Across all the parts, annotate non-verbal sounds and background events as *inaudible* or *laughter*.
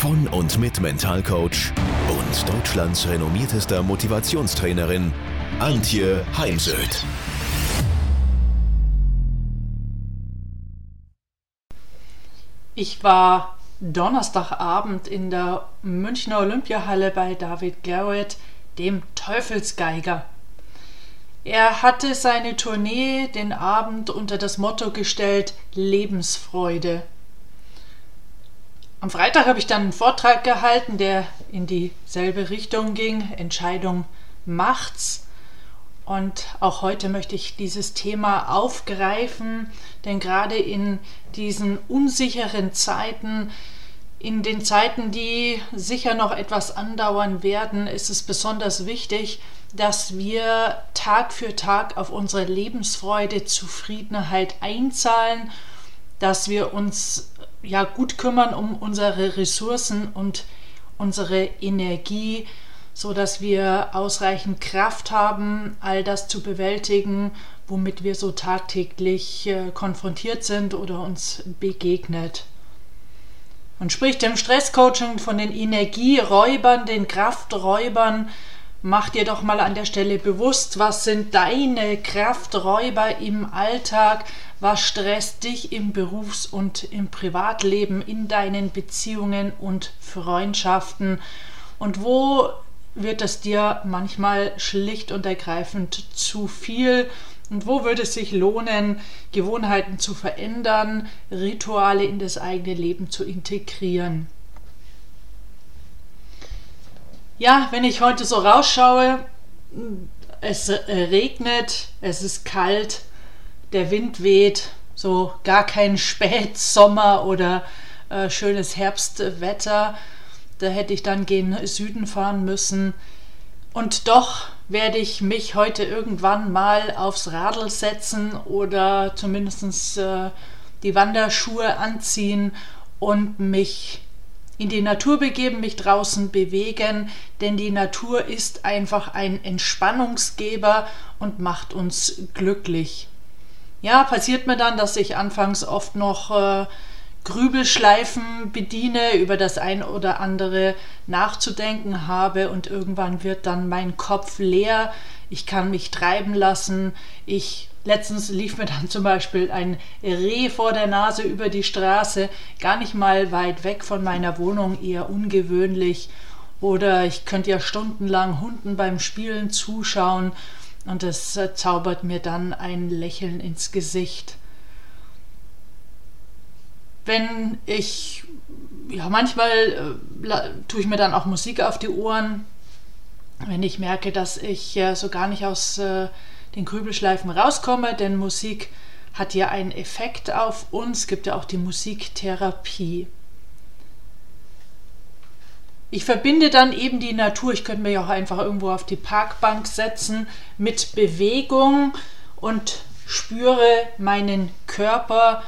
von und mit Mentalcoach und Deutschlands renommiertester Motivationstrainerin Antje Heimsöth. Ich war Donnerstagabend in der Münchner Olympiahalle bei David Garrett, dem Teufelsgeiger. Er hatte seine Tournee den Abend unter das Motto gestellt Lebensfreude. Am Freitag habe ich dann einen Vortrag gehalten, der in dieselbe Richtung ging. Entscheidung macht's. Und auch heute möchte ich dieses Thema aufgreifen, denn gerade in diesen unsicheren Zeiten, in den Zeiten, die sicher noch etwas andauern werden, ist es besonders wichtig, dass wir Tag für Tag auf unsere Lebensfreude, Zufriedenheit einzahlen, dass wir uns ja gut kümmern um unsere Ressourcen und unsere Energie, so dass wir ausreichend Kraft haben, all das zu bewältigen, womit wir so tagtäglich äh, konfrontiert sind oder uns begegnet. Man spricht im Stresscoaching von den Energieräubern, den Krafträubern, Mach dir doch mal an der Stelle bewusst, was sind deine Krafträuber im Alltag, was stresst dich im Berufs- und im Privatleben, in deinen Beziehungen und Freundschaften? Und wo wird es dir manchmal schlicht und ergreifend zu viel? Und wo würde es sich lohnen, Gewohnheiten zu verändern, Rituale in das eigene Leben zu integrieren. Ja, wenn ich heute so rausschaue, es regnet, es ist kalt, der Wind weht, so gar kein Spätsommer oder äh, schönes Herbstwetter. Da hätte ich dann gen Süden fahren müssen. Und doch werde ich mich heute irgendwann mal aufs Radl setzen oder zumindest äh, die Wanderschuhe anziehen und mich in die Natur begeben, mich draußen bewegen, denn die Natur ist einfach ein Entspannungsgeber und macht uns glücklich. Ja, passiert mir dann, dass ich anfangs oft noch äh, Grübelschleifen bediene, über das ein oder andere nachzudenken habe und irgendwann wird dann mein Kopf leer, ich kann mich treiben lassen, ich Letztens lief mir dann zum Beispiel ein Reh vor der Nase über die Straße, gar nicht mal weit weg von meiner Wohnung, eher ungewöhnlich. Oder ich könnte ja stundenlang Hunden beim Spielen zuschauen und es äh, zaubert mir dann ein Lächeln ins Gesicht. Wenn ich, ja, manchmal äh, tue ich mir dann auch Musik auf die Ohren, wenn ich merke, dass ich äh, so gar nicht aus äh, den Grübelschleifen rauskomme, denn Musik hat ja einen Effekt auf uns, gibt ja auch die Musiktherapie. Ich verbinde dann eben die Natur, ich könnte ja auch einfach irgendwo auf die Parkbank setzen, mit Bewegung und spüre meinen Körper,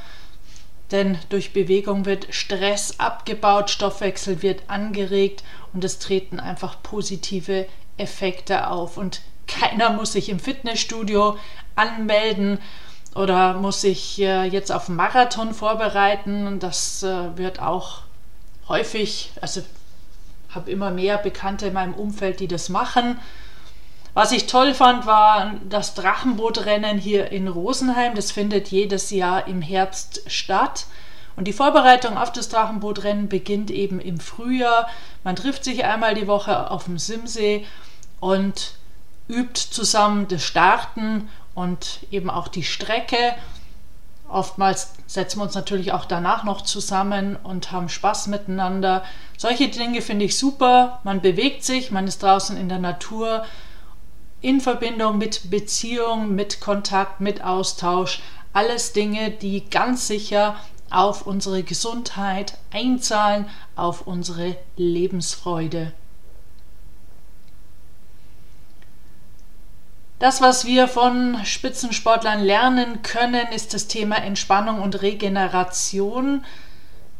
denn durch Bewegung wird Stress abgebaut, Stoffwechsel wird angeregt und es treten einfach positive Effekte auf. Und keiner muss sich im Fitnessstudio anmelden oder muss sich äh, jetzt auf einen Marathon vorbereiten. Das äh, wird auch häufig, also habe immer mehr Bekannte in meinem Umfeld, die das machen. Was ich toll fand, war das Drachenbootrennen hier in Rosenheim. Das findet jedes Jahr im Herbst statt. Und die Vorbereitung auf das Drachenbootrennen beginnt eben im Frühjahr. Man trifft sich einmal die Woche auf dem Simsee und übt zusammen das Starten und eben auch die Strecke. Oftmals setzen wir uns natürlich auch danach noch zusammen und haben Spaß miteinander. Solche Dinge finde ich super. Man bewegt sich, man ist draußen in der Natur in Verbindung mit Beziehung, mit Kontakt, mit Austausch. Alles Dinge, die ganz sicher auf unsere Gesundheit einzahlen, auf unsere Lebensfreude. Das, was wir von Spitzensportlern lernen können, ist das Thema Entspannung und Regeneration.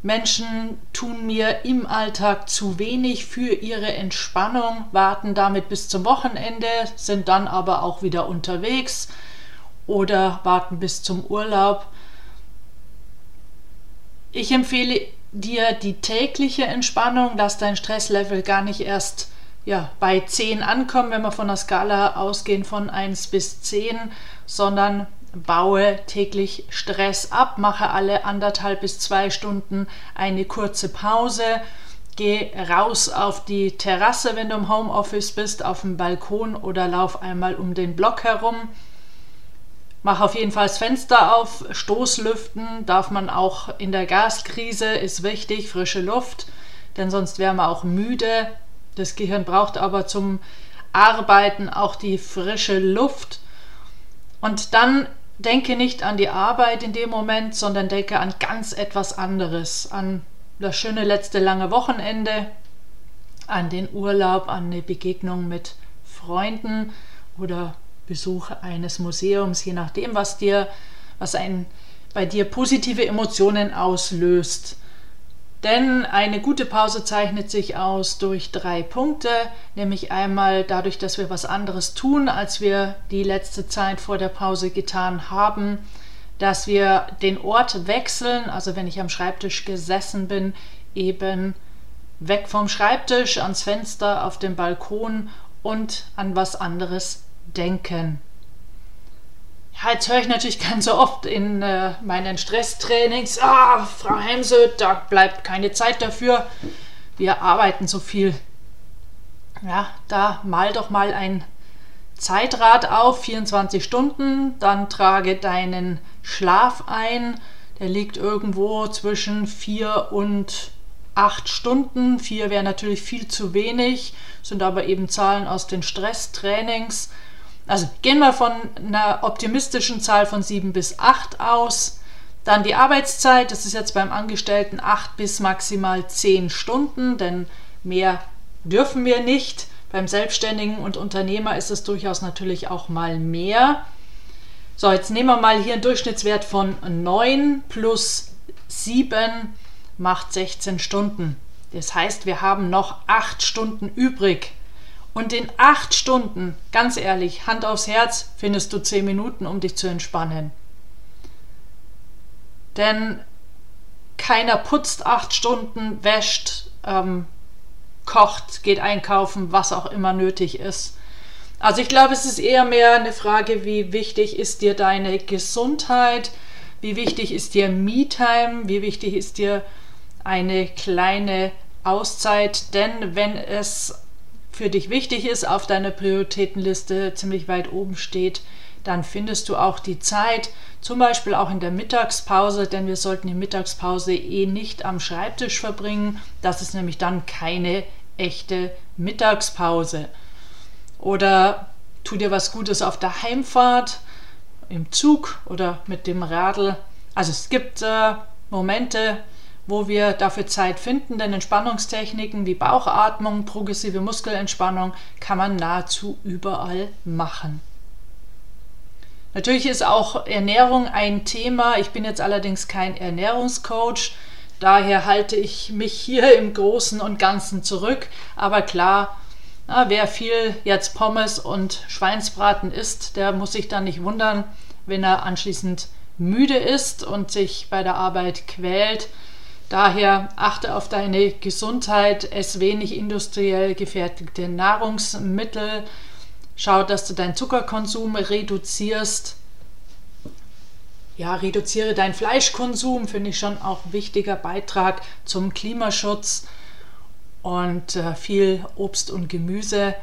Menschen tun mir im Alltag zu wenig für ihre Entspannung, warten damit bis zum Wochenende, sind dann aber auch wieder unterwegs oder warten bis zum Urlaub. Ich empfehle dir die tägliche Entspannung, lass dein Stresslevel gar nicht erst ja, bei 10 ankommen, wenn wir von der Skala ausgehen von 1 bis 10, sondern baue täglich Stress ab, mache alle anderthalb bis zwei Stunden eine kurze Pause, geh raus auf die Terrasse, wenn du im Homeoffice bist, auf dem Balkon oder lauf einmal um den Block herum. Mach auf jeden Fall das Fenster auf, Stoßlüften darf man auch in der Gaskrise, ist wichtig, frische Luft, denn sonst wäre man auch müde. Das Gehirn braucht aber zum Arbeiten auch die frische Luft. Und dann denke nicht an die Arbeit in dem Moment, sondern denke an ganz etwas anderes, an das schöne letzte lange Wochenende, an den Urlaub, an eine Begegnung mit Freunden oder Besuch eines Museums, je nachdem, was dir, was ein bei dir positive Emotionen auslöst. Denn eine gute Pause zeichnet sich aus durch drei Punkte, nämlich einmal dadurch, dass wir was anderes tun, als wir die letzte Zeit vor der Pause getan haben, dass wir den Ort wechseln, also wenn ich am Schreibtisch gesessen bin, eben weg vom Schreibtisch ans Fenster auf dem Balkon und an was anderes denken. Ja, jetzt höre ich natürlich ganz so oft in äh, meinen Stresstrainings, ah, Frau Hemse, da bleibt keine Zeit dafür. Wir arbeiten so viel. Ja, da mal doch mal ein Zeitrad auf, 24 Stunden, dann trage deinen Schlaf ein. Der liegt irgendwo zwischen 4 und 8 Stunden. 4 wäre natürlich viel zu wenig, sind aber eben Zahlen aus den Stresstrainings. Also gehen wir von einer optimistischen Zahl von 7 bis 8 aus. Dann die Arbeitszeit, das ist jetzt beim Angestellten 8 bis maximal 10 Stunden, denn mehr dürfen wir nicht. Beim Selbstständigen und Unternehmer ist es durchaus natürlich auch mal mehr. So, jetzt nehmen wir mal hier einen Durchschnittswert von 9 plus 7 macht 16 Stunden. Das heißt, wir haben noch 8 Stunden übrig. Und in acht Stunden, ganz ehrlich, Hand aufs Herz, findest du zehn Minuten, um dich zu entspannen. Denn keiner putzt acht Stunden, wäscht, ähm, kocht, geht einkaufen, was auch immer nötig ist. Also ich glaube, es ist eher mehr eine Frage, wie wichtig ist dir deine Gesundheit, wie wichtig ist dir Me-Time, wie wichtig ist dir eine kleine Auszeit, denn wenn es für dich wichtig ist, auf deiner Prioritätenliste ziemlich weit oben steht, dann findest du auch die Zeit, zum Beispiel auch in der Mittagspause, denn wir sollten die Mittagspause eh nicht am Schreibtisch verbringen. Das ist nämlich dann keine echte Mittagspause. Oder tu dir was Gutes auf der Heimfahrt, im Zug oder mit dem Radl. Also es gibt äh, Momente, wo wir dafür Zeit finden, denn Entspannungstechniken wie Bauchatmung, progressive Muskelentspannung kann man nahezu überall machen. Natürlich ist auch Ernährung ein Thema. Ich bin jetzt allerdings kein Ernährungscoach, daher halte ich mich hier im Großen und Ganzen zurück. Aber klar, na, wer viel jetzt Pommes und Schweinsbraten isst, der muss sich dann nicht wundern, wenn er anschließend müde ist und sich bei der Arbeit quält. Daher achte auf deine Gesundheit, ess wenig industriell gefertigte Nahrungsmittel, schau, dass du deinen Zuckerkonsum reduzierst. Ja, reduziere deinen Fleischkonsum, finde ich schon auch ein wichtiger Beitrag zum Klimaschutz und äh, viel Obst und Gemüse.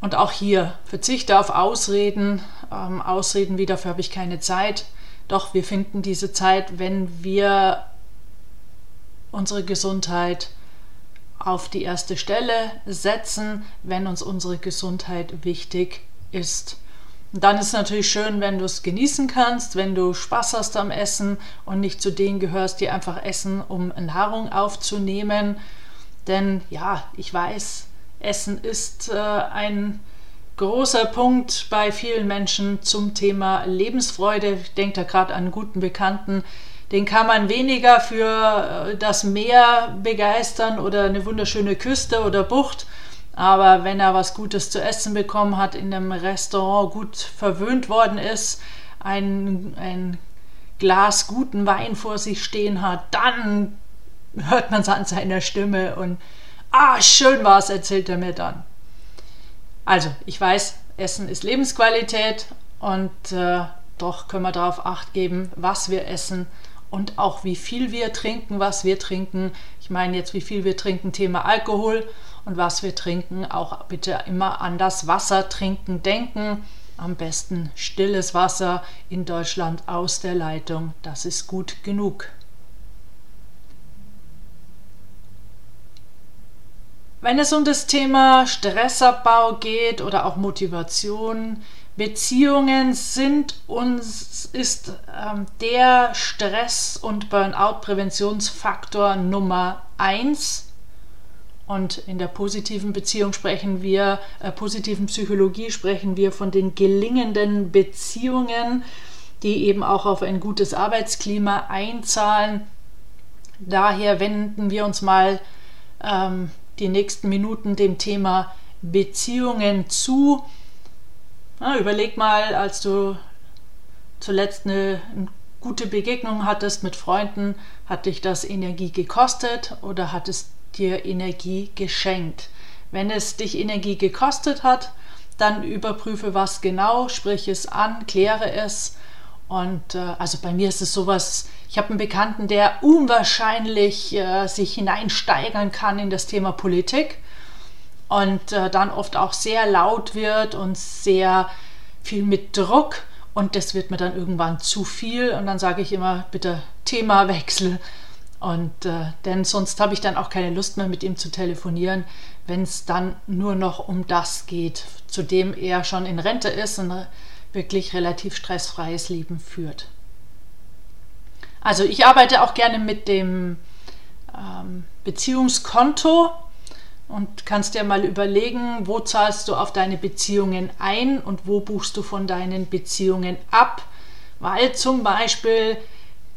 Und auch hier verzichte auf Ausreden. Ähm, Ausreden wie dafür habe ich keine Zeit. Doch wir finden diese Zeit, wenn wir unsere Gesundheit auf die erste Stelle setzen, wenn uns unsere Gesundheit wichtig ist. Und dann ist es natürlich schön, wenn du es genießen kannst, wenn du Spaß hast am Essen und nicht zu denen gehörst, die einfach essen, um Nahrung aufzunehmen. Denn ja, ich weiß, Essen ist äh, ein großer Punkt bei vielen Menschen zum Thema Lebensfreude. Ich denke da gerade an einen guten Bekannten, den kann man weniger für äh, das Meer begeistern oder eine wunderschöne Küste oder Bucht. Aber wenn er was Gutes zu essen bekommen hat, in einem Restaurant gut verwöhnt worden ist, ein, ein Glas guten Wein vor sich stehen hat, dann hört man es an seiner Stimme und ah, schön war es, erzählt er mir dann. Also, ich weiß, Essen ist Lebensqualität und äh, doch können wir darauf acht geben, was wir essen und auch wie viel wir trinken, was wir trinken. Ich meine jetzt, wie viel wir trinken, Thema Alkohol und was wir trinken. Auch bitte immer an das Wasser trinken denken. Am besten stilles Wasser in Deutschland aus der Leitung. Das ist gut genug. Wenn es um das Thema Stressabbau geht oder auch Motivation, Beziehungen sind uns ist ähm, der Stress- und Burnout-Präventionsfaktor Nummer eins. Und in der positiven Beziehung sprechen wir, äh, positiven Psychologie sprechen wir von den gelingenden Beziehungen, die eben auch auf ein gutes Arbeitsklima einzahlen. Daher wenden wir uns mal ähm, die nächsten Minuten dem Thema Beziehungen zu. Ja, überleg mal, als du zuletzt eine, eine gute Begegnung hattest mit Freunden, hat dich das Energie gekostet oder hat es dir Energie geschenkt? Wenn es dich Energie gekostet hat, dann überprüfe was genau, sprich es an, kläre es. Und äh, also bei mir ist es sowas, ich habe einen Bekannten, der unwahrscheinlich äh, sich hineinsteigern kann in das Thema Politik und äh, dann oft auch sehr laut wird und sehr viel mit Druck und das wird mir dann irgendwann zu viel und dann sage ich immer bitte Themawechsel und äh, denn sonst habe ich dann auch keine Lust mehr mit ihm zu telefonieren, wenn es dann nur noch um das geht, zu dem er schon in Rente ist und wirklich relativ stressfreies Leben führt. Also ich arbeite auch gerne mit dem ähm, Beziehungskonto und kannst dir mal überlegen, wo zahlst du auf deine Beziehungen ein und wo buchst du von deinen Beziehungen ab, weil zum Beispiel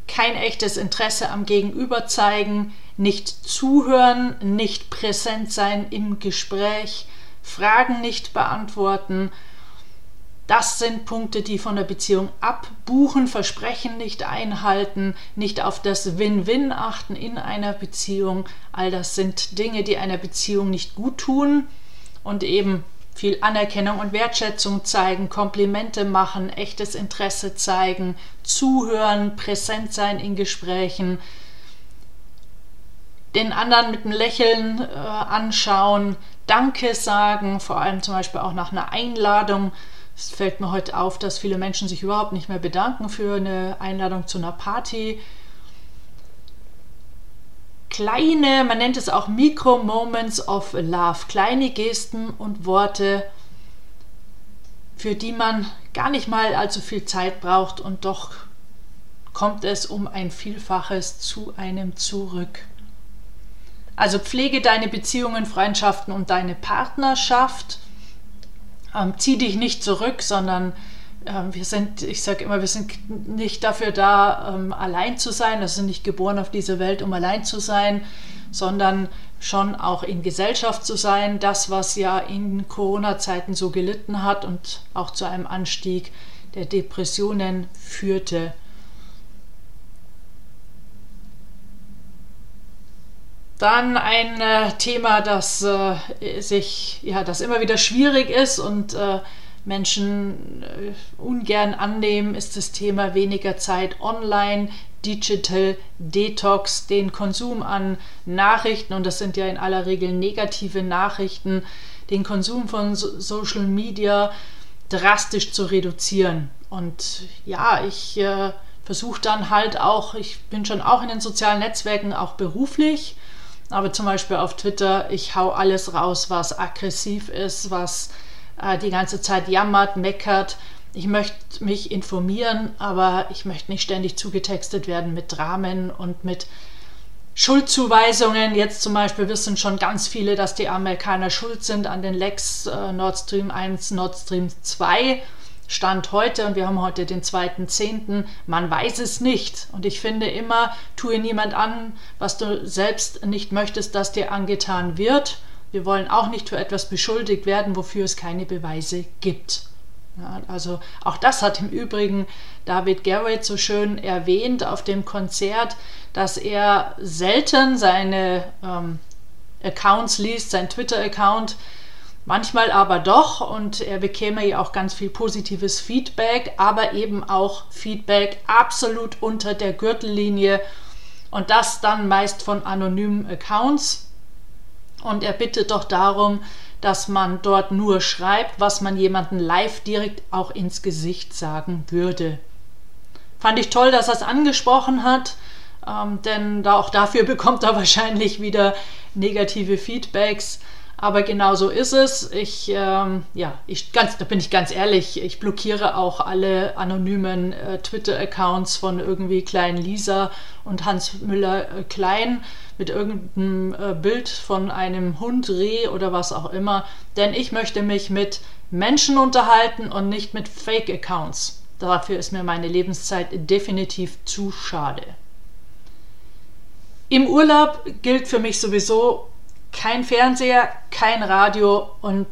kein echtes Interesse am Gegenüber zeigen, nicht zuhören, nicht präsent sein im Gespräch, Fragen nicht beantworten das sind Punkte, die von der Beziehung abbuchen, Versprechen nicht einhalten, nicht auf das Win-Win achten in einer Beziehung. All das sind Dinge, die einer Beziehung nicht gut tun und eben viel Anerkennung und Wertschätzung zeigen, Komplimente machen, echtes Interesse zeigen, zuhören, präsent sein in Gesprächen, den anderen mit einem Lächeln äh, anschauen, Danke sagen, vor allem zum Beispiel auch nach einer Einladung es fällt mir heute auf, dass viele Menschen sich überhaupt nicht mehr bedanken für eine Einladung zu einer Party. Kleine, man nennt es auch Micro-Moments of Love, kleine Gesten und Worte, für die man gar nicht mal allzu viel Zeit braucht und doch kommt es um ein Vielfaches zu einem zurück. Also pflege deine Beziehungen, Freundschaften und deine Partnerschaft ähm, zieh dich nicht zurück, sondern ähm, wir sind, ich sage immer, wir sind nicht dafür da, ähm, allein zu sein, wir sind nicht geboren auf dieser Welt, um allein zu sein, sondern schon auch in Gesellschaft zu sein. Das, was ja in Corona-Zeiten so gelitten hat und auch zu einem Anstieg der Depressionen führte. Dann ein äh, Thema, das äh, sich, ja, das immer wieder schwierig ist und äh, Menschen äh, ungern annehmen, ist das Thema weniger Zeit online, Digital Detox, den Konsum an Nachrichten, und das sind ja in aller Regel negative Nachrichten, den Konsum von so Social Media drastisch zu reduzieren. Und ja, ich äh, versuche dann halt auch, ich bin schon auch in den sozialen Netzwerken, auch beruflich, aber zum Beispiel auf Twitter, ich hau alles raus, was aggressiv ist, was äh, die ganze Zeit jammert, meckert. Ich möchte mich informieren, aber ich möchte nicht ständig zugetextet werden mit Dramen und mit Schuldzuweisungen. Jetzt zum Beispiel wissen schon ganz viele, dass die Amerikaner schuld sind an den Lecks äh, Nord Stream 1, Nord Stream 2. Stand heute und wir haben heute den 2.10. Man weiß es nicht. Und ich finde immer, tue niemand an, was du selbst nicht möchtest, dass dir angetan wird. Wir wollen auch nicht für etwas beschuldigt werden, wofür es keine Beweise gibt. Ja, also auch das hat im Übrigen David Garrett so schön erwähnt auf dem Konzert, dass er selten seine ähm, Accounts liest, sein Twitter-Account, manchmal aber doch und er bekäme ja auch ganz viel positives Feedback, aber eben auch Feedback absolut unter der Gürtellinie und das dann meist von anonymen Accounts. Und er bittet doch darum, dass man dort nur schreibt, was man jemandem live direkt auch ins Gesicht sagen würde. Fand ich toll, dass er es angesprochen hat, ähm, denn da, auch dafür *laughs* bekommt er wahrscheinlich wieder negative Feedbacks. Aber genau so ist es. Ich, ähm, ja, ich ganz, da bin ich ganz ehrlich, ich blockiere auch alle anonymen äh, Twitter-Accounts von irgendwie Klein Lisa und Hans Müller äh, Klein mit irgendeinem äh, Bild von einem Hund, Reh oder was auch immer. Denn ich möchte mich mit Menschen unterhalten und nicht mit Fake-Accounts. Dafür ist mir meine Lebenszeit definitiv zu schade. Im Urlaub gilt für mich sowieso kein Fernseher, kein Radio und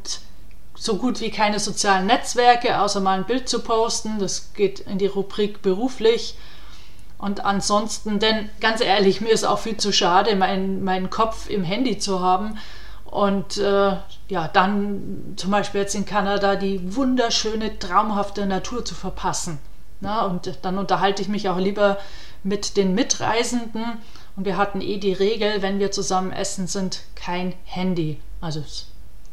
so gut wie keine sozialen Netzwerke, außer mal ein Bild zu posten. Das geht in die Rubrik beruflich. Und ansonsten, denn ganz ehrlich, mir ist auch viel zu schade, meinen mein Kopf im Handy zu haben. Und äh, ja, dann zum Beispiel jetzt in Kanada die wunderschöne, traumhafte Natur zu verpassen. Na, und dann unterhalte ich mich auch lieber mit den Mitreisenden und wir hatten eh die Regel, wenn wir zusammen essen sind, kein Handy. Also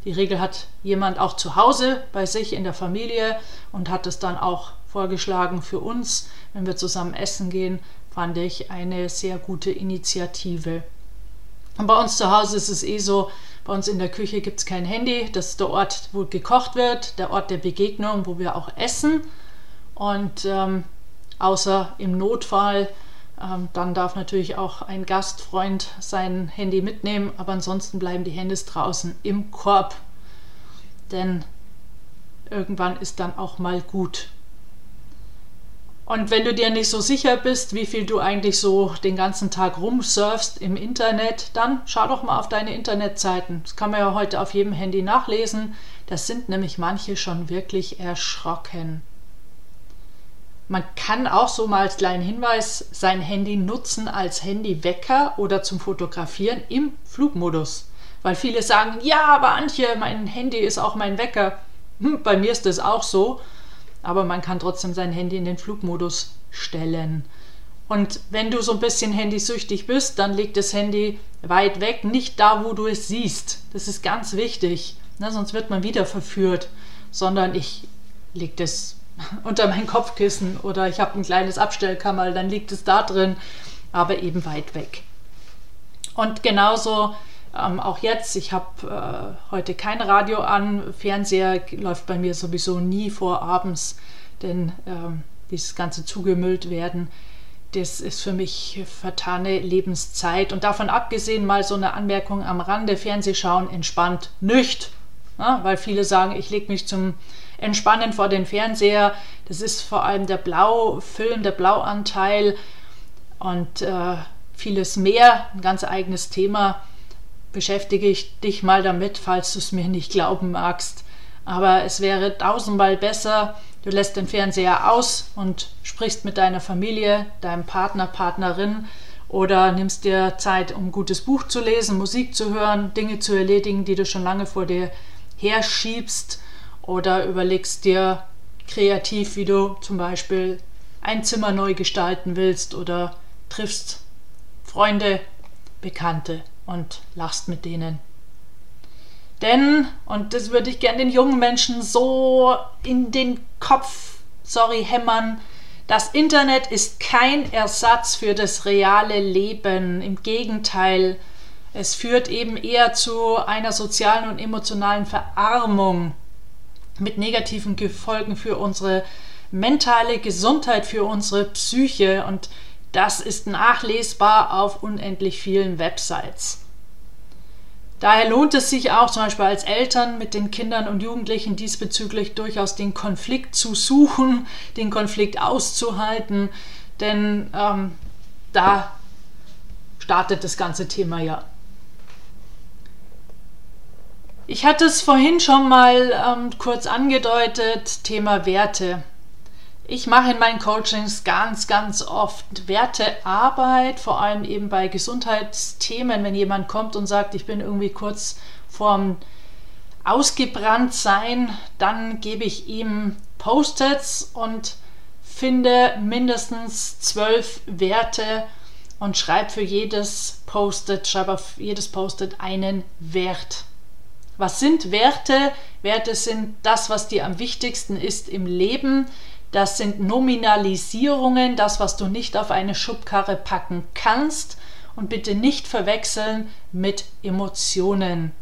die Regel hat jemand auch zu Hause bei sich in der Familie und hat es dann auch vorgeschlagen für uns, wenn wir zusammen essen gehen, fand ich eine sehr gute Initiative. Und bei uns zu Hause ist es eh so, bei uns in der Küche gibt es kein Handy. Das ist der Ort, wo gekocht wird, der Ort der Begegnung, wo wir auch essen. Und ähm, außer im Notfall dann darf natürlich auch ein Gastfreund sein Handy mitnehmen, aber ansonsten bleiben die Handys draußen im Korb. Denn irgendwann ist dann auch mal gut. Und wenn du dir nicht so sicher bist, wie viel du eigentlich so den ganzen Tag rumsurfst im Internet, dann schau doch mal auf deine Internetseiten. Das kann man ja heute auf jedem Handy nachlesen. Das sind nämlich manche schon wirklich erschrocken. Man kann auch so mal als kleinen Hinweis sein Handy nutzen als Handywecker oder zum Fotografieren im Flugmodus. Weil viele sagen, ja, aber Antje, mein Handy ist auch mein Wecker. Hm, bei mir ist das auch so. Aber man kann trotzdem sein Handy in den Flugmodus stellen. Und wenn du so ein bisschen handysüchtig bist, dann leg das Handy weit weg, nicht da, wo du es siehst. Das ist ganz wichtig. Ne, sonst wird man wieder verführt. Sondern ich leg das unter mein Kopfkissen oder ich habe ein kleines Abstellkammer, dann liegt es da drin, aber eben weit weg. Und genauso ähm, auch jetzt, ich habe äh, heute kein Radio an, Fernseher läuft bei mir sowieso nie vor abends, denn ähm, dieses ganze zugemüllt werden, das ist für mich vertane Lebenszeit. Und davon abgesehen mal so eine Anmerkung am Rande, Fernsehschauen entspannt nicht, ja, weil viele sagen, ich lege mich zum Entspannen vor den Fernseher. Das ist vor allem der Blaufilm, der Blauanteil und äh, vieles mehr, ein ganz eigenes Thema. Beschäftige ich dich mal damit, falls du es mir nicht glauben magst. Aber es wäre tausendmal besser, du lässt den Fernseher aus und sprichst mit deiner Familie, deinem Partner, Partnerin oder nimmst dir Zeit, um ein gutes Buch zu lesen, Musik zu hören, Dinge zu erledigen, die du schon lange vor dir herschiebst oder überlegst dir kreativ, wie du zum Beispiel ein Zimmer neu gestalten willst oder triffst Freunde, Bekannte und lachst mit denen. Denn, und das würde ich gerne den jungen Menschen so in den Kopf, sorry, hämmern, das Internet ist kein Ersatz für das reale Leben. Im Gegenteil, es führt eben eher zu einer sozialen und emotionalen Verarmung mit negativen Folgen für unsere mentale Gesundheit, für unsere Psyche. Und das ist nachlesbar auf unendlich vielen Websites. Daher lohnt es sich auch zum Beispiel als Eltern mit den Kindern und Jugendlichen diesbezüglich durchaus den Konflikt zu suchen, den Konflikt auszuhalten, denn ähm, da startet das ganze Thema ja. Ich hatte es vorhin schon mal ähm, kurz angedeutet, Thema Werte. Ich mache in meinen Coachings ganz, ganz oft Wertearbeit, vor allem eben bei Gesundheitsthemen, wenn jemand kommt und sagt, ich bin irgendwie kurz vorm ausgebrannt sein, dann gebe ich ihm Post-its und finde mindestens zwölf Werte und schreibe für jedes Post-it, schreibe auf jedes Post-it einen Wert. Was sind Werte? Werte sind das, was dir am wichtigsten ist im Leben. Das sind Nominalisierungen, das, was du nicht auf eine Schubkarre packen kannst. Und bitte nicht verwechseln mit Emotionen.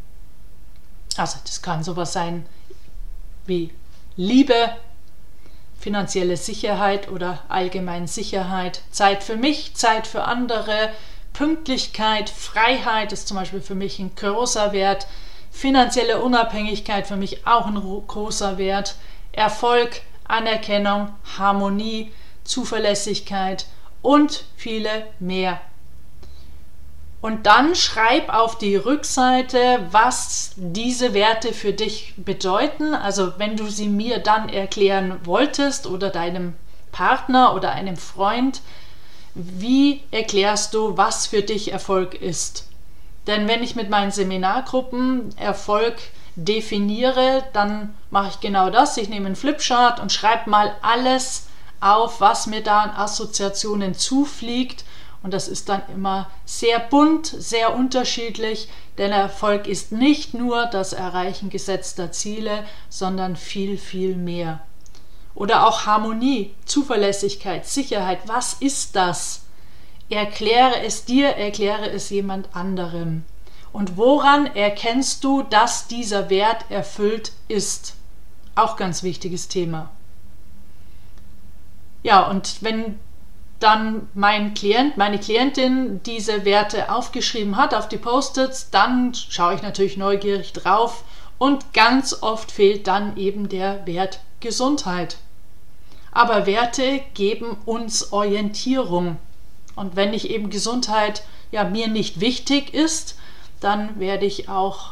Also das kann sowas sein wie Liebe, finanzielle Sicherheit oder allgemein Sicherheit, Zeit für mich, Zeit für andere, Pünktlichkeit, Freiheit ist zum Beispiel für mich ein großer Wert, finanzielle Unabhängigkeit für mich auch ein großer Wert, Erfolg, Anerkennung, Harmonie, Zuverlässigkeit und viele mehr. Und dann schreib auf die Rückseite, was diese Werte für dich bedeuten. Also wenn du sie mir dann erklären wolltest oder deinem Partner oder einem Freund, wie erklärst du, was für dich Erfolg ist? Denn wenn ich mit meinen Seminargruppen Erfolg definiere, dann mache ich genau das. Ich nehme einen Flipchart und schreibe mal alles auf, was mir da an Assoziationen zufliegt. Und das ist dann immer sehr bunt, sehr unterschiedlich, denn Erfolg ist nicht nur das Erreichen gesetzter Ziele, sondern viel, viel mehr. Oder auch Harmonie, Zuverlässigkeit, Sicherheit. Was ist das? Erkläre es dir, erkläre es jemand anderem. Und woran erkennst du, dass dieser Wert erfüllt ist? Auch ganz wichtiges Thema. Ja, und wenn dann mein Klient, meine Klientin diese Werte aufgeschrieben hat auf die Post-its, dann schaue ich natürlich neugierig drauf und ganz oft fehlt dann eben der Wert Gesundheit. Aber Werte geben uns Orientierung. Und wenn ich eben Gesundheit ja mir nicht wichtig ist, dann werde ich auch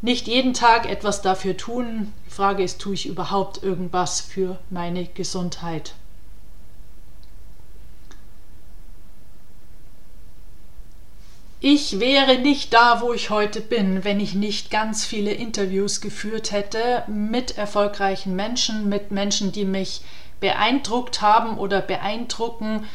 nicht jeden Tag etwas dafür tun. Die Frage ist, tue ich überhaupt irgendwas für meine Gesundheit? Ich wäre nicht da, wo ich heute bin, wenn ich nicht ganz viele Interviews geführt hätte mit erfolgreichen Menschen, mit Menschen, die mich beeindruckt haben oder beeindrucken,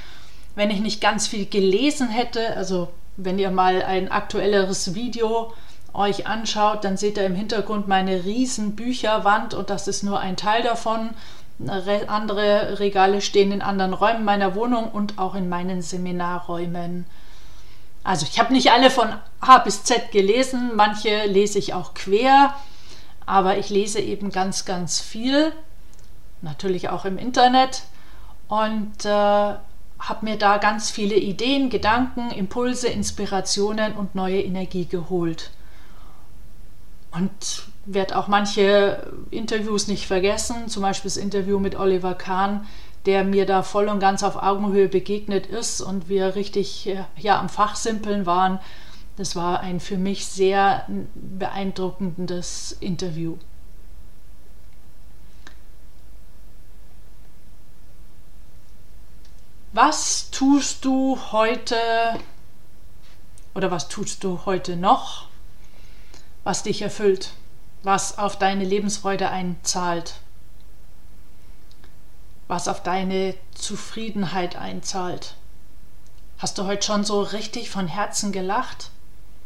wenn ich nicht ganz viel gelesen hätte, also wenn ihr mal ein aktuelleres Video euch anschaut, dann seht ihr im Hintergrund meine riesen Bücherwand und das ist nur ein Teil davon. Andere Regale stehen in anderen Räumen meiner Wohnung und auch in meinen Seminarräumen. Also ich habe nicht alle von A bis Z gelesen, manche lese ich auch quer, aber ich lese eben ganz, ganz viel, natürlich auch im Internet und äh, habe mir da ganz viele Ideen, Gedanken, Impulse, Inspirationen und neue Energie geholt. Und werde auch manche Interviews nicht vergessen, zum Beispiel das Interview mit Oliver Kahn, der mir da voll und ganz auf Augenhöhe begegnet ist und wir richtig ja, am Fachsimpeln waren. Das war ein für mich sehr beeindruckendes Interview. Was tust du heute oder was tust du heute noch, was dich erfüllt, was auf deine Lebensfreude einzahlt, was auf deine Zufriedenheit einzahlt? Hast du heute schon so richtig von Herzen gelacht?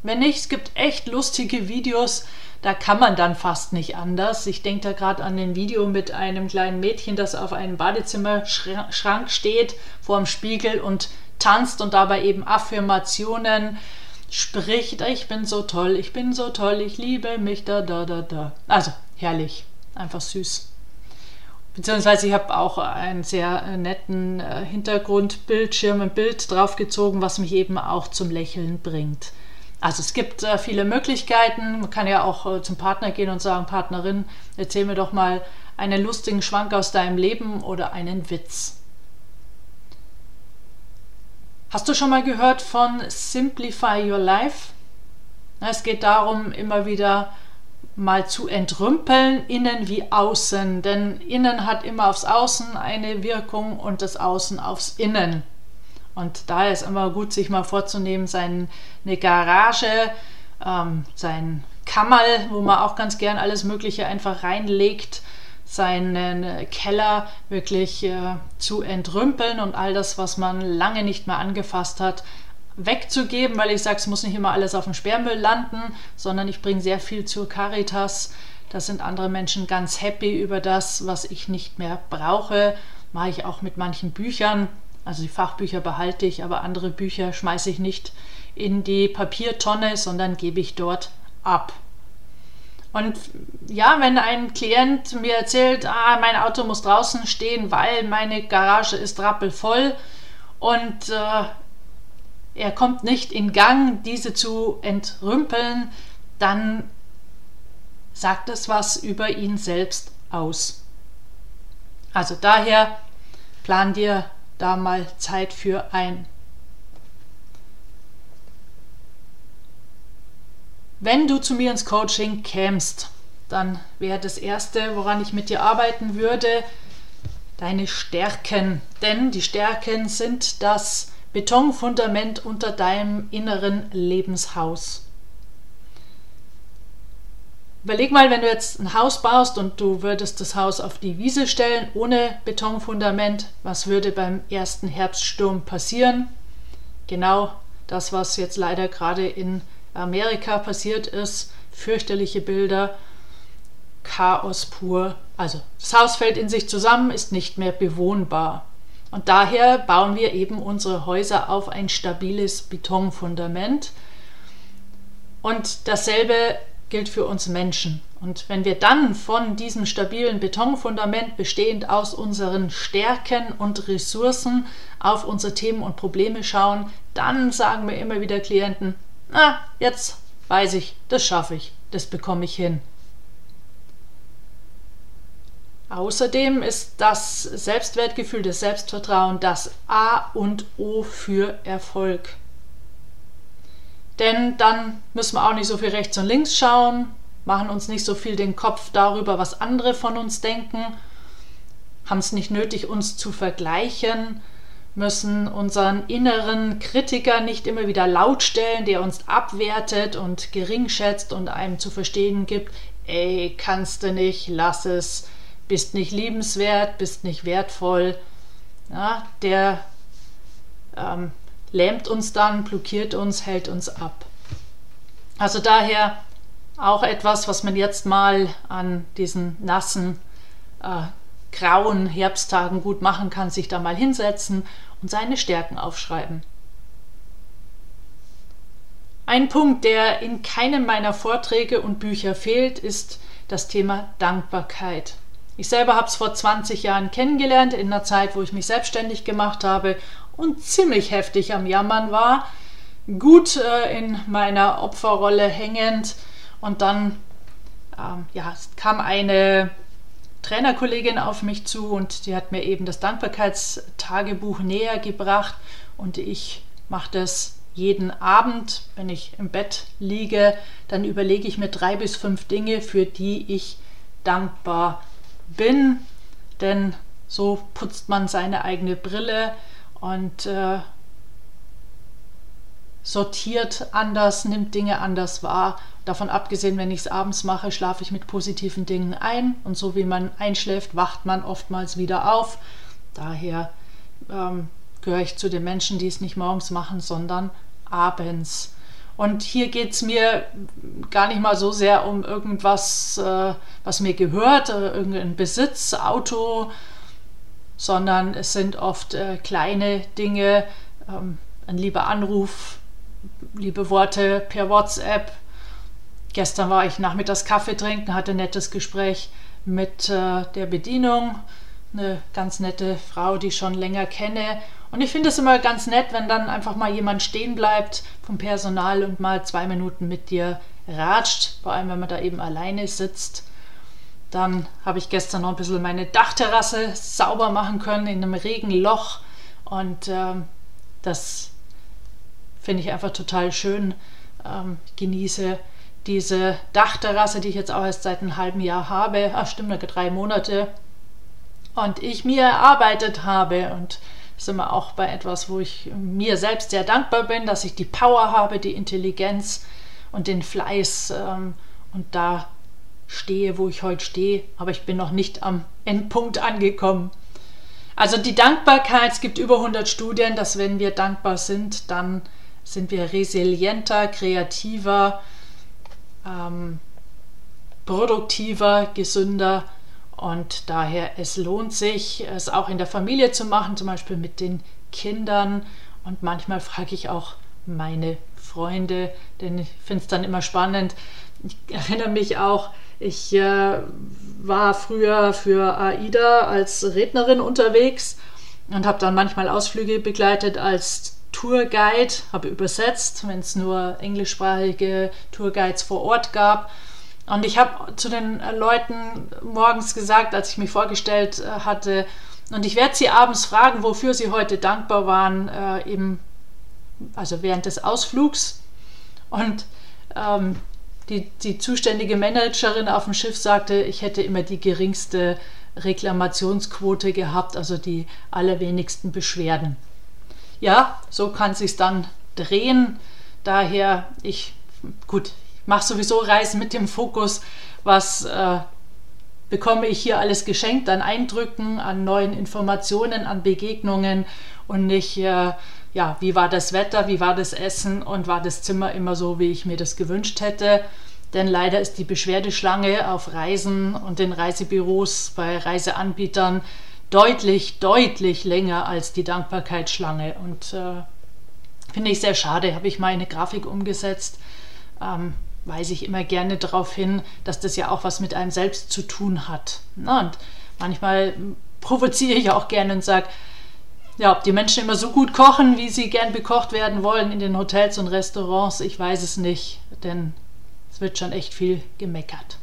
Wenn nicht, es gibt echt lustige Videos, da kann man dann fast nicht anders. Ich denke da gerade an ein Video mit einem kleinen Mädchen, das auf einem Badezimmerschrank steht vor dem Spiegel und tanzt und dabei eben Affirmationen spricht. Ich bin so toll, ich bin so toll, ich liebe mich, da, da, da, da. Also herrlich, einfach süß. Beziehungsweise ich habe auch einen sehr äh, netten äh, Hintergrundbildschirm, ein Bild draufgezogen, was mich eben auch zum Lächeln bringt. Also es gibt äh, viele Möglichkeiten. Man kann ja auch äh, zum Partner gehen und sagen, Partnerin, erzähl mir doch mal einen lustigen Schwank aus deinem Leben oder einen Witz. Hast du schon mal gehört von Simplify Your Life? Es geht darum, immer wieder mal zu entrümpeln, innen wie außen. Denn innen hat immer aufs Außen eine Wirkung und das Außen aufs Innen. Und daher ist immer gut, sich mal vorzunehmen, seine Garage, ähm, sein Kammerl, wo man auch ganz gern alles Mögliche einfach reinlegt, seinen Keller wirklich äh, zu entrümpeln und all das, was man lange nicht mehr angefasst hat, wegzugeben, weil ich sage, es muss nicht immer alles auf dem Sperrmüll landen, sondern ich bringe sehr viel zur Caritas. Da sind andere Menschen ganz happy über das, was ich nicht mehr brauche. Mache ich auch mit manchen Büchern. Also die Fachbücher behalte ich, aber andere Bücher schmeiße ich nicht in die Papiertonne, sondern gebe ich dort ab. Und ja, wenn ein Klient mir erzählt, ah, mein Auto muss draußen stehen, weil meine Garage ist rappelvoll und äh, er kommt nicht in Gang, diese zu entrümpeln, dann sagt es was über ihn selbst aus. Also daher plan dir da mal Zeit für ein. Wenn du zu mir ins Coaching kämst, dann wäre das Erste, woran ich mit dir arbeiten würde, deine Stärken. Denn die Stärken sind das Betonfundament unter deinem inneren Lebenshaus. Überleg mal, wenn du jetzt ein Haus baust und du würdest das Haus auf die Wiese stellen ohne Betonfundament, was würde beim ersten Herbststurm passieren? Genau das, was jetzt leider gerade in Amerika passiert ist. Fürchterliche Bilder, Chaos pur. Also das Haus fällt in sich zusammen, ist nicht mehr bewohnbar. Und daher bauen wir eben unsere Häuser auf ein stabiles Betonfundament. Und dasselbe gilt für uns Menschen. Und wenn wir dann von diesem stabilen Betonfundament bestehend aus unseren Stärken und Ressourcen auf unsere Themen und Probleme schauen, dann sagen wir immer wieder Klienten, na, jetzt weiß ich, das schaffe ich, das bekomme ich hin. Außerdem ist das Selbstwertgefühl, das Selbstvertrauen das A und O für Erfolg. Denn dann müssen wir auch nicht so viel rechts und links schauen, machen uns nicht so viel den Kopf darüber, was andere von uns denken, haben es nicht nötig, uns zu vergleichen, müssen unseren inneren Kritiker nicht immer wieder laut stellen, der uns abwertet und geringschätzt und einem zu verstehen gibt, ey, kannst du nicht, lass es, bist nicht liebenswert, bist nicht wertvoll. Ja, der ähm, lähmt uns dann, blockiert uns, hält uns ab. Also daher auch etwas, was man jetzt mal an diesen nassen, äh, grauen Herbsttagen gut machen kann, sich da mal hinsetzen und seine Stärken aufschreiben. Ein Punkt, der in keinem meiner Vorträge und Bücher fehlt, ist das Thema Dankbarkeit. Ich selber habe es vor 20 Jahren kennengelernt, in einer Zeit, wo ich mich selbstständig gemacht habe und ziemlich heftig am Jammern war, gut äh, in meiner Opferrolle hängend. Und dann ähm, ja, kam eine Trainerkollegin auf mich zu und die hat mir eben das Dankbarkeitstagebuch näher gebracht. Und ich mache das jeden Abend, wenn ich im Bett liege, dann überlege ich mir drei bis fünf Dinge, für die ich dankbar bin, denn so putzt man seine eigene Brille und äh, sortiert anders, nimmt Dinge anders wahr. Davon abgesehen, wenn ich es abends mache, schlafe ich mit positiven Dingen ein und so wie man einschläft, wacht man oftmals wieder auf. Daher ähm, gehöre ich zu den Menschen, die es nicht morgens machen, sondern abends. Und hier geht es mir gar nicht mal so sehr um irgendwas, äh, was mir gehört, äh, irgendein Besitz, Auto, sondern es sind oft äh, kleine Dinge, ähm, ein lieber Anruf, liebe Worte per WhatsApp. Gestern war ich nachmittags Kaffee trinken, hatte ein nettes Gespräch mit äh, der Bedienung, eine ganz nette Frau, die ich schon länger kenne. Und ich finde es immer ganz nett, wenn dann einfach mal jemand stehen bleibt vom Personal und mal zwei Minuten mit dir ratscht, vor allem wenn man da eben alleine sitzt. Dann habe ich gestern noch ein bisschen meine Dachterrasse sauber machen können in einem Regenloch und ähm, das finde ich einfach total schön. Ähm, genieße diese Dachterrasse, die ich jetzt auch erst seit einem halben Jahr habe. Ach, stimmt, drei Monate. Und ich mir erarbeitet habe. Und ist immer auch bei etwas, wo ich mir selbst sehr dankbar bin, dass ich die Power habe, die Intelligenz und den Fleiß ähm, und da stehe, wo ich heute stehe. Aber ich bin noch nicht am Endpunkt angekommen. Also die Dankbarkeit, es gibt über 100 Studien, dass wenn wir dankbar sind, dann sind wir resilienter, kreativer, ähm, produktiver, gesünder und daher es lohnt sich, es auch in der Familie zu machen, zum Beispiel mit den Kindern und manchmal frage ich auch meine Freunde, denn ich finde es dann immer spannend. Ich erinnere mich auch, ich äh, war früher für AIDA als Rednerin unterwegs und habe dann manchmal Ausflüge begleitet als Tourguide, habe übersetzt, wenn es nur englischsprachige Tourguides vor Ort gab. Und ich habe zu den Leuten morgens gesagt, als ich mich vorgestellt äh, hatte, und ich werde sie abends fragen, wofür sie heute dankbar waren, äh, eben, also während des Ausflugs. Und ähm, die, die zuständige Managerin auf dem Schiff sagte, ich hätte immer die geringste Reklamationsquote gehabt, also die allerwenigsten Beschwerden ja, so kann sich dann drehen. Daher, ich, gut, ich mache sowieso Reisen mit dem Fokus, was äh, bekomme ich hier alles geschenkt an Eindrücken, an neuen Informationen, an Begegnungen und nicht, äh, ja, wie war das Wetter, wie war das Essen und war das Zimmer immer so, wie ich mir das gewünscht hätte. Denn leider ist die Beschwerdeschlange auf Reisen und den Reisebüros bei Reiseanbietern deutlich, deutlich länger als die Dankbarkeitsschlange. Und äh, finde ich sehr schade, habe ich mal eine Grafik umgesetzt. Ähm, weise ich immer gerne darauf hin, dass das ja auch was mit einem selbst zu tun hat. Na, und manchmal provoziere ich auch gerne und sage, ja, ob die Menschen immer so gut kochen, wie sie gern bekocht werden wollen in den Hotels und Restaurants, ich weiß es nicht, denn es wird schon echt viel gemeckert.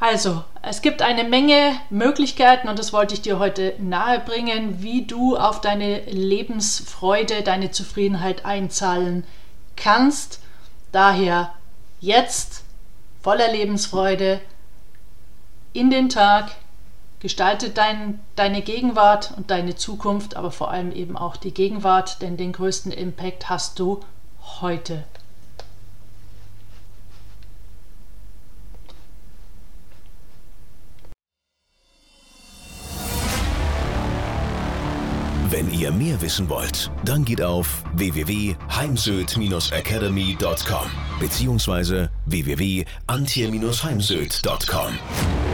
Also, es gibt eine Menge Möglichkeiten und das wollte ich dir heute nahebringen, wie du auf deine Lebensfreude, deine Zufriedenheit einzahlen kannst. Daher jetzt voller Lebensfreude in den Tag, gestalte dein, deine Gegenwart und deine Zukunft, aber vor allem eben auch die Gegenwart, denn den größten Impact hast du heute. Wenn ihr mehr wissen wollt, dann geht auf www.heimsöd-academy.com bzw. www.antje-heimsöd.com.